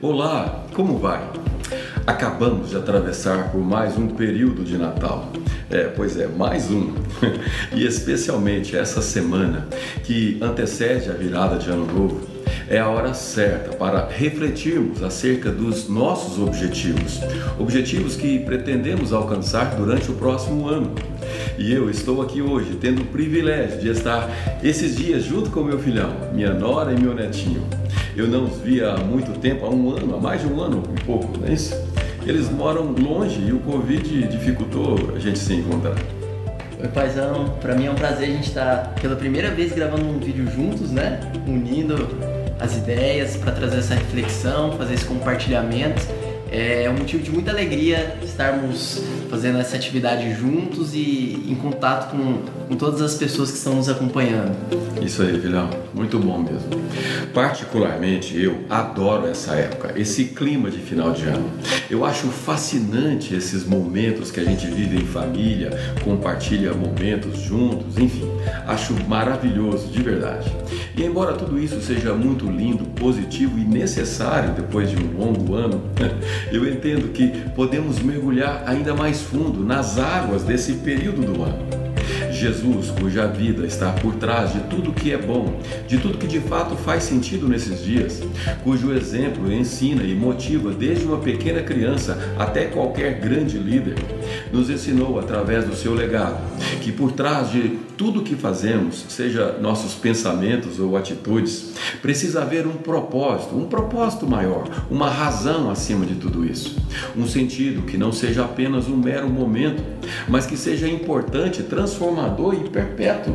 Olá, como vai? Acabamos de atravessar por mais um período de Natal. É, pois é, mais um. e especialmente essa semana que antecede a virada de Ano Novo, é a hora certa para refletirmos acerca dos nossos objetivos, objetivos que pretendemos alcançar durante o próximo ano. E eu estou aqui hoje tendo o privilégio de estar esses dias junto com meu filhão, minha nora e meu netinho. Eu não os via há muito tempo, há um ano, há mais de um ano e pouco, não é isso? Eles moram longe e o Covid dificultou a gente se encontrar. Oi, paizão. Para mim é um prazer a gente estar tá pela primeira vez gravando um vídeo juntos, né? Unindo as ideias para trazer essa reflexão, fazer esse compartilhamento. É um motivo de muita alegria estarmos fazendo essa atividade juntos e em contato com, com todas as pessoas que estão nos acompanhando. Isso aí, filhão, muito bom mesmo. Particularmente eu adoro essa época, esse clima de final de ano. Eu acho fascinante esses momentos que a gente vive em família, compartilha momentos juntos, enfim, acho maravilhoso de verdade. E embora tudo isso seja muito lindo, positivo e necessário depois de um longo ano, eu entendo que podemos mergulhar ainda mais fundo nas águas desse período do ano. Jesus, cuja vida está por trás de tudo que é bom, de tudo que de fato faz sentido nesses dias, cujo exemplo ensina e motiva desde uma pequena criança até qualquer grande líder, nos ensinou através do seu legado que por trás de tudo que fazemos, seja nossos pensamentos ou atitudes, precisa haver um propósito, um propósito maior, uma razão acima de tudo isso. Um sentido que não seja apenas um mero momento, mas que seja importante, transformador e perpétuo.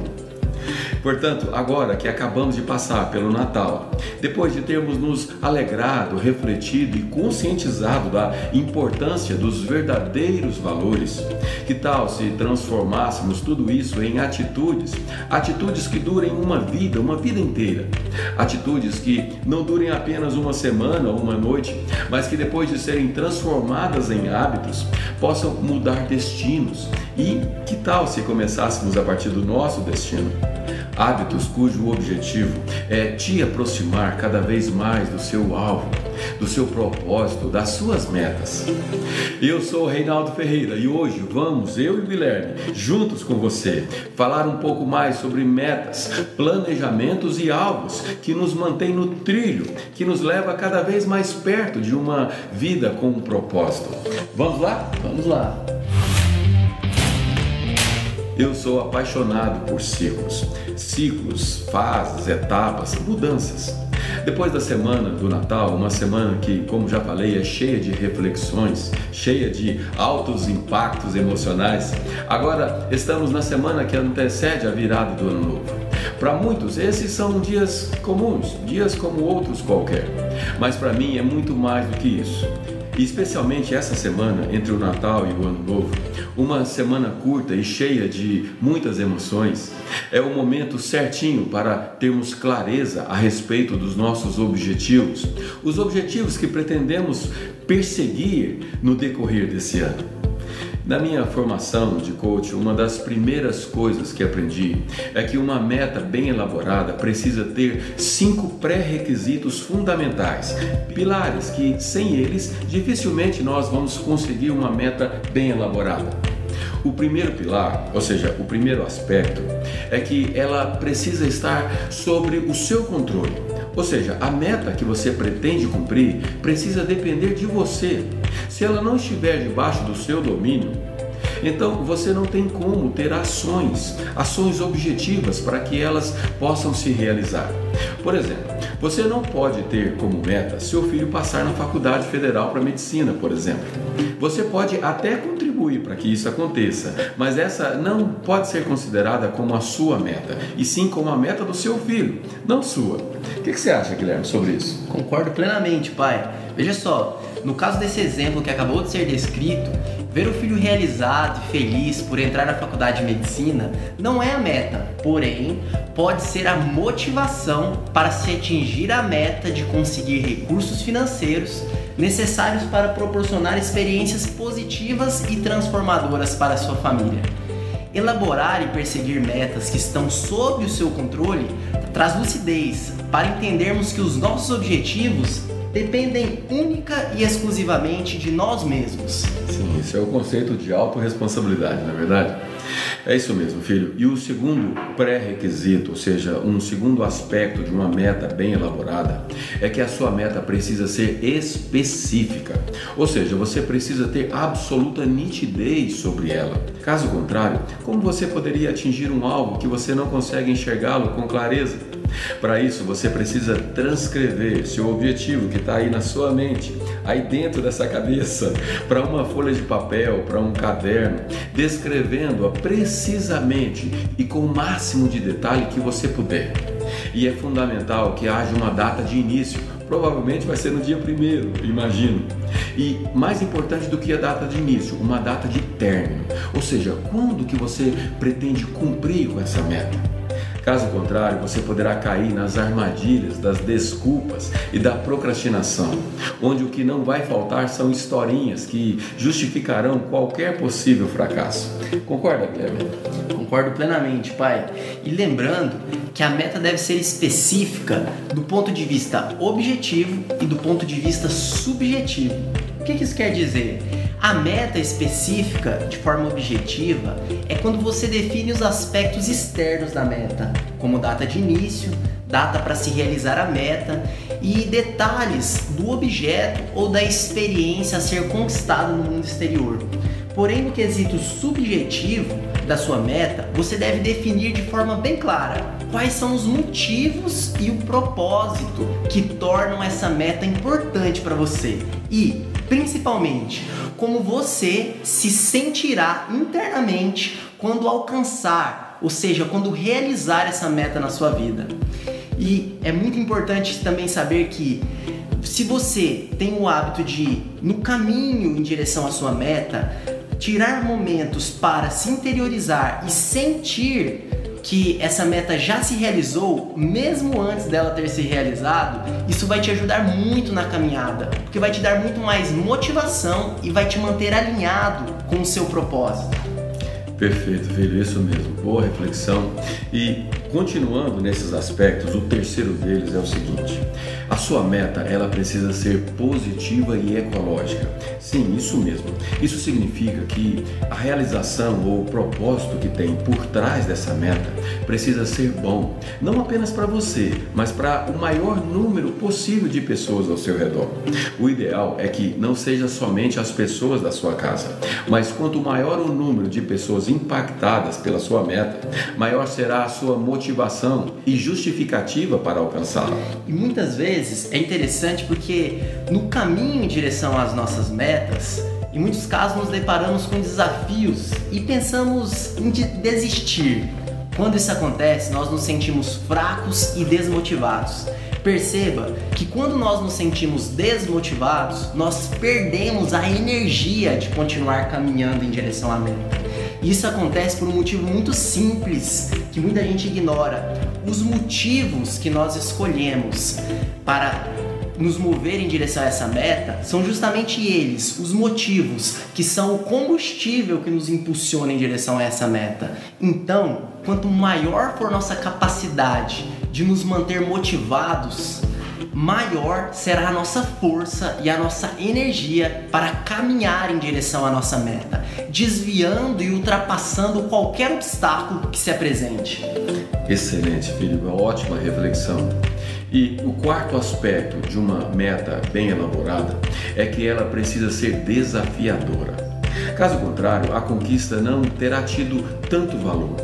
Portanto, agora que acabamos de passar pelo Natal, depois de termos nos alegrado, refletido e conscientizado da importância dos verdadeiros valores, que tal se transformássemos tudo isso em atitudes, atitudes que durem uma vida, uma vida inteira, atitudes que não durem apenas uma semana ou uma noite, mas que depois de serem transformadas em hábitos, possam mudar destinos. E que tal se começássemos a partir do nosso destino? Hábitos cujo objetivo é te aproximar cada vez mais do seu alvo, do seu propósito, das suas metas. Eu sou Reinaldo Ferreira e hoje vamos, eu e o Guilherme, juntos com você, falar um pouco mais sobre metas, planejamentos e alvos que nos mantém no trilho, que nos leva cada vez mais perto de uma vida com um propósito. Vamos lá? Vamos lá. Eu sou apaixonado por ciclos. Ciclos, fases, etapas, mudanças. Depois da semana do Natal, uma semana que, como já falei, é cheia de reflexões, cheia de altos impactos emocionais, agora estamos na semana que antecede a virada do Ano Novo. Para muitos, esses são dias comuns, dias como outros qualquer, mas para mim é muito mais do que isso. E especialmente essa semana, entre o Natal e o Ano Novo, uma semana curta e cheia de muitas emoções, é o momento certinho para termos clareza a respeito dos nossos objetivos, os objetivos que pretendemos perseguir no decorrer desse ano. Na minha formação de coach, uma das primeiras coisas que aprendi é que uma meta bem elaborada precisa ter cinco pré-requisitos fundamentais, pilares que, sem eles, dificilmente nós vamos conseguir uma meta bem elaborada. O primeiro pilar, ou seja, o primeiro aspecto, é que ela precisa estar sobre o seu controle. Ou seja, a meta que você pretende cumprir precisa depender de você. Se ela não estiver debaixo do seu domínio, então você não tem como ter ações, ações objetivas para que elas possam se realizar. Por exemplo, você não pode ter como meta seu filho passar na faculdade federal para medicina, por exemplo. Você pode até contribuir para que isso aconteça, mas essa não pode ser considerada como a sua meta, e sim como a meta do seu filho, não sua. O que, que você acha, Guilherme, sobre isso? Concordo plenamente, pai. Veja só, no caso desse exemplo que acabou de ser descrito, ver o filho realizado e feliz por entrar na faculdade de medicina não é a meta, porém, pode ser a motivação para se atingir a meta de conseguir recursos financeiros necessários para proporcionar experiências positivas e transformadoras para sua família. Elaborar e perseguir metas que estão sob o seu controle traz lucidez para entendermos que os nossos objetivos dependem única e exclusivamente de nós mesmos. Sim, isso é o conceito de autorresponsabilidade, não é verdade? É isso mesmo, filho. E o segundo pré-requisito, ou seja, um segundo aspecto de uma meta bem elaborada, é que a sua meta precisa ser específica. Ou seja, você precisa ter absoluta nitidez sobre ela. Caso contrário, como você poderia atingir um alvo que você não consegue enxergá-lo com clareza? Para isso, você precisa transcrever seu objetivo que está aí na sua mente, aí dentro dessa cabeça, para uma folha de papel, para um caderno, descrevendo-a precisamente e com o máximo de detalhe que você puder. E é fundamental que haja uma data de início, provavelmente vai ser no dia primeiro, imagino. E mais importante do que a data de início, uma data de término, ou seja, quando que você pretende cumprir com essa meta. Caso contrário, você poderá cair nas armadilhas das desculpas e da procrastinação, onde o que não vai faltar são historinhas que justificarão qualquer possível fracasso. Concorda, Guilherme? Concordo plenamente, pai. E lembrando que a meta deve ser específica do ponto de vista objetivo e do ponto de vista subjetivo. O que isso quer dizer? A meta específica, de forma objetiva, é quando você define os aspectos externos da meta, como data de início, data para se realizar a meta e detalhes do objeto ou da experiência a ser conquistada no mundo exterior. Porém, no quesito subjetivo da sua meta, você deve definir de forma bem clara quais são os motivos e o propósito que tornam essa meta importante para você e, principalmente, como você se sentirá internamente quando alcançar, ou seja, quando realizar essa meta na sua vida. E é muito importante também saber que se você tem o hábito de, no caminho em direção à sua meta, tirar momentos para se interiorizar e sentir que essa meta já se realizou, mesmo antes dela ter se realizado, isso vai te ajudar muito na caminhada, porque vai te dar muito mais motivação e vai te manter alinhado com o seu propósito. Perfeito, filho, isso mesmo. Boa reflexão. E continuando nesses aspectos, o terceiro deles é o seguinte: a sua meta ela precisa ser positiva e ecológica. Sim, isso mesmo. Isso significa que a realização ou o propósito que tem por trás dessa meta precisa ser bom, não apenas para você, mas para o maior número possível de pessoas ao seu redor. O ideal é que não seja somente as pessoas da sua casa, mas quanto maior o número de pessoas impactadas pela sua meta, maior será a sua motivação e justificativa para alcançá-la. E muitas vezes é interessante porque no caminho em direção às nossas metas, em muitos casos nos deparamos com desafios e pensamos em desistir. Quando isso acontece, nós nos sentimos fracos e desmotivados. Perceba que quando nós nos sentimos desmotivados, nós perdemos a energia de continuar caminhando em direção à meta. Isso acontece por um motivo muito simples que muita gente ignora. Os motivos que nós escolhemos para nos mover em direção a essa meta são justamente eles, os motivos que são o combustível que nos impulsiona em direção a essa meta. Então, quanto maior for nossa capacidade de nos manter motivados, maior será a nossa força e a nossa energia para caminhar em direção à nossa meta, desviando e ultrapassando qualquer obstáculo que se apresente. Excelente, uma ótima reflexão. E o quarto aspecto de uma meta bem elaborada é que ela precisa ser desafiadora. Caso contrário, a conquista não terá tido tanto valor.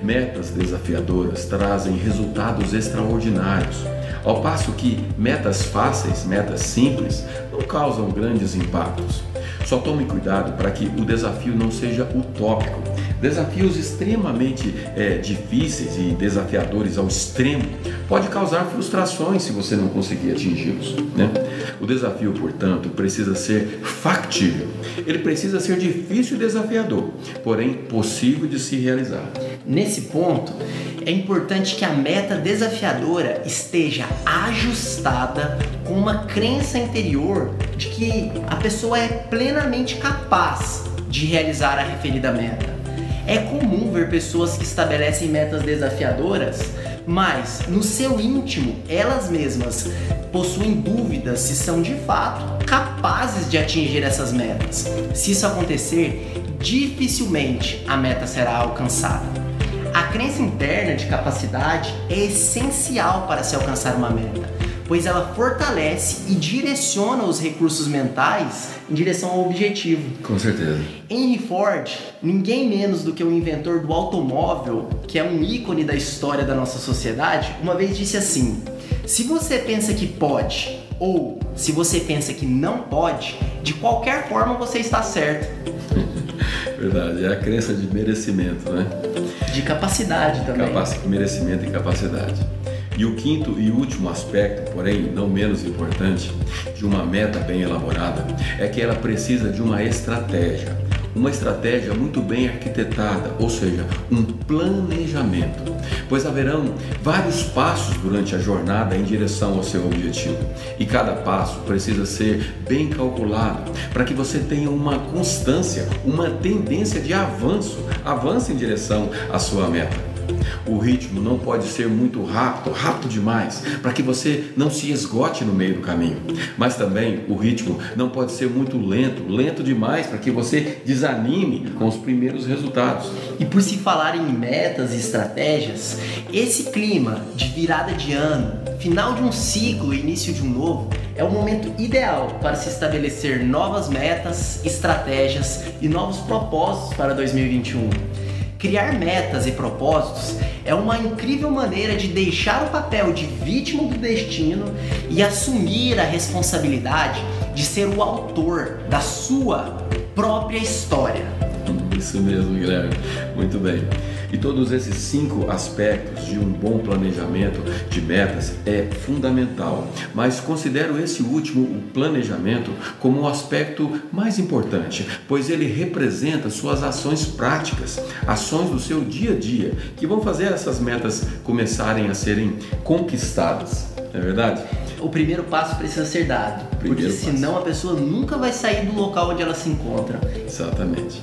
Metas desafiadoras trazem resultados extraordinários ao passo que metas fáceis, metas simples, não causam grandes impactos. Só tome cuidado para que o desafio não seja utópico. Desafios extremamente é, difíceis e desafiadores ao extremo pode causar frustrações se você não conseguir atingi-los. Né? O desafio, portanto, precisa ser factível. Ele precisa ser difícil e desafiador, porém possível de se realizar. Nesse ponto, é importante que a meta desafiadora esteja ajustada com uma crença interior de que a pessoa é plenamente capaz de realizar a referida meta. É comum ver pessoas que estabelecem metas desafiadoras, mas no seu íntimo elas mesmas possuem dúvidas se são de fato capazes de atingir essas metas. Se isso acontecer, dificilmente a meta será alcançada. A crença interna de capacidade é essencial para se alcançar uma meta, pois ela fortalece e direciona os recursos mentais em direção ao objetivo. Com certeza. Henry Ford, ninguém menos do que o inventor do automóvel, que é um ícone da história da nossa sociedade, uma vez disse assim: se você pensa que pode ou se você pensa que não pode, de qualquer forma você está certo. Verdade, é a crença de merecimento, né? De capacidade também. Capac... Merecimento e capacidade. E o quinto e último aspecto, porém não menos importante, de uma meta bem elaborada é que ela precisa de uma estratégia uma estratégia muito bem arquitetada, ou seja, um planejamento, pois haverão vários passos durante a jornada em direção ao seu objetivo. E cada passo precisa ser bem calculado para que você tenha uma constância, uma tendência de avanço, avance em direção à sua meta. O ritmo não pode ser muito rápido, rápido demais, para que você não se esgote no meio do caminho. Mas também o ritmo não pode ser muito lento, lento demais, para que você desanime com os primeiros resultados. E por se falar em metas e estratégias, esse clima de virada de ano, final de um ciclo e início de um novo, é o momento ideal para se estabelecer novas metas, estratégias e novos propósitos para 2021. Criar metas e propósitos é uma incrível maneira de deixar o papel de vítima do destino e assumir a responsabilidade de ser o autor da sua própria história. Isso mesmo, Guilherme. Muito bem. E todos esses cinco aspectos de um bom planejamento de metas é fundamental, mas considero esse último, o planejamento, como o aspecto mais importante, pois ele representa suas ações práticas, ações do seu dia a dia, que vão fazer essas metas começarem a serem conquistadas. Não é verdade? O primeiro passo precisa ser dado, primeiro porque senão passo. a pessoa nunca vai sair do local onde ela se encontra. Exatamente.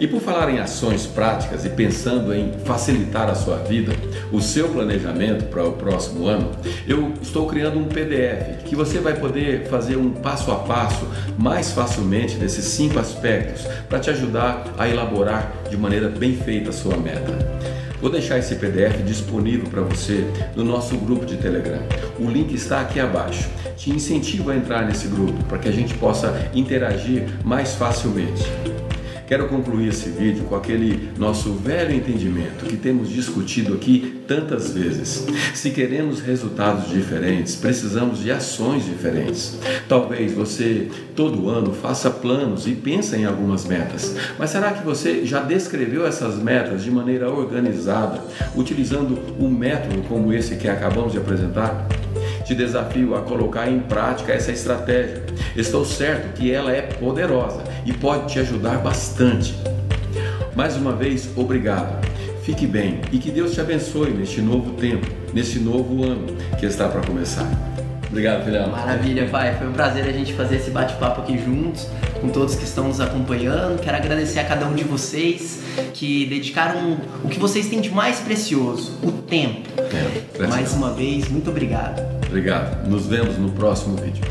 E por falar em ações práticas e pensando em facilitar a sua vida, o seu planejamento para o próximo ano, eu estou criando um PDF que você vai poder fazer um passo a passo mais facilmente desses cinco aspectos para te ajudar a elaborar de maneira bem feita a sua meta. Vou deixar esse PDF disponível para você no nosso grupo de Telegram. O link está aqui abaixo. Te incentivo a entrar nesse grupo para que a gente possa interagir mais facilmente. Quero concluir esse vídeo com aquele nosso velho entendimento que temos discutido aqui tantas vezes. Se queremos resultados diferentes, precisamos de ações diferentes. Talvez você todo ano faça planos e pense em algumas metas, mas será que você já descreveu essas metas de maneira organizada, utilizando um método como esse que acabamos de apresentar? Te desafio a colocar em prática essa estratégia. Estou certo que ela é poderosa e pode te ajudar bastante. Mais uma vez, obrigado. Fique bem e que Deus te abençoe neste novo tempo, neste novo ano que está para começar. Obrigado, filhão. Maravilha, pai. Foi um prazer a gente fazer esse bate-papo aqui juntos, com todos que estão nos acompanhando. Quero agradecer a cada um de vocês que dedicaram o que vocês têm de mais precioso, o tempo. É, Mais uma vez, muito obrigado. Obrigado. Nos vemos no próximo vídeo.